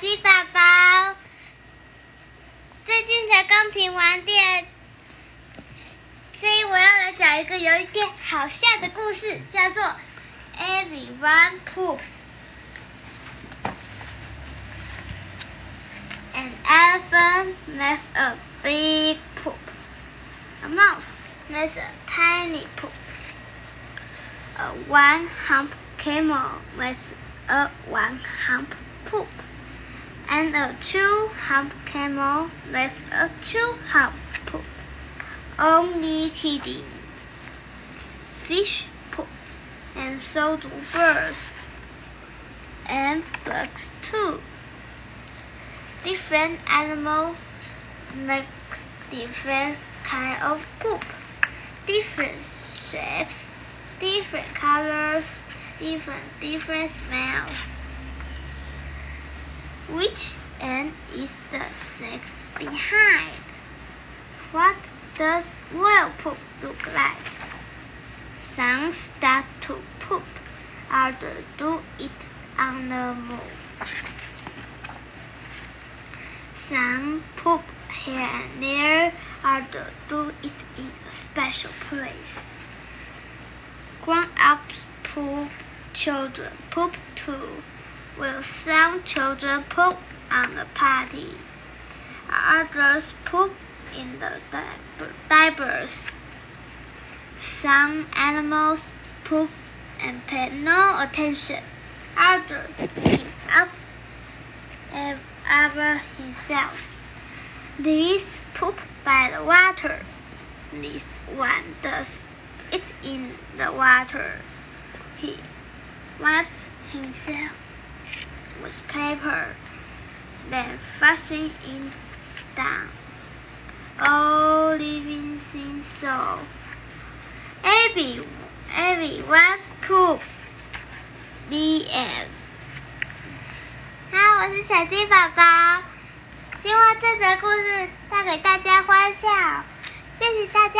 鸡宝宝，最近才刚停完电，所以我要来讲一个有一点好笑的故事，叫做 Everyone Poops。An elephant makes a big poop. A mouse makes a tiny poop. A one hump camel makes a one-hump. And a two hump camel makes a two hump poop. Only kidding. Fish poop. And so do birds. And bugs too. Different animals make different kind of poop. Different shapes, different colors, different different smells. Which end is the sex behind? What does whale poop look like? Some start to poop, others do it on the move. Some poop here and there, others do it in a special place. Grown-ups poop, children poop too. Will some children poop on the party? Others poop in the diapers. Some animals poop and pay no attention. Others give up ev- ever himself. These poop by the water. This one does it in the water. He wipes himself with paper, then flushing it down. All living things so. Every everyone poops. The end. 好，我是小鸡宝宝，希望这则故事带给大家欢笑，谢谢大家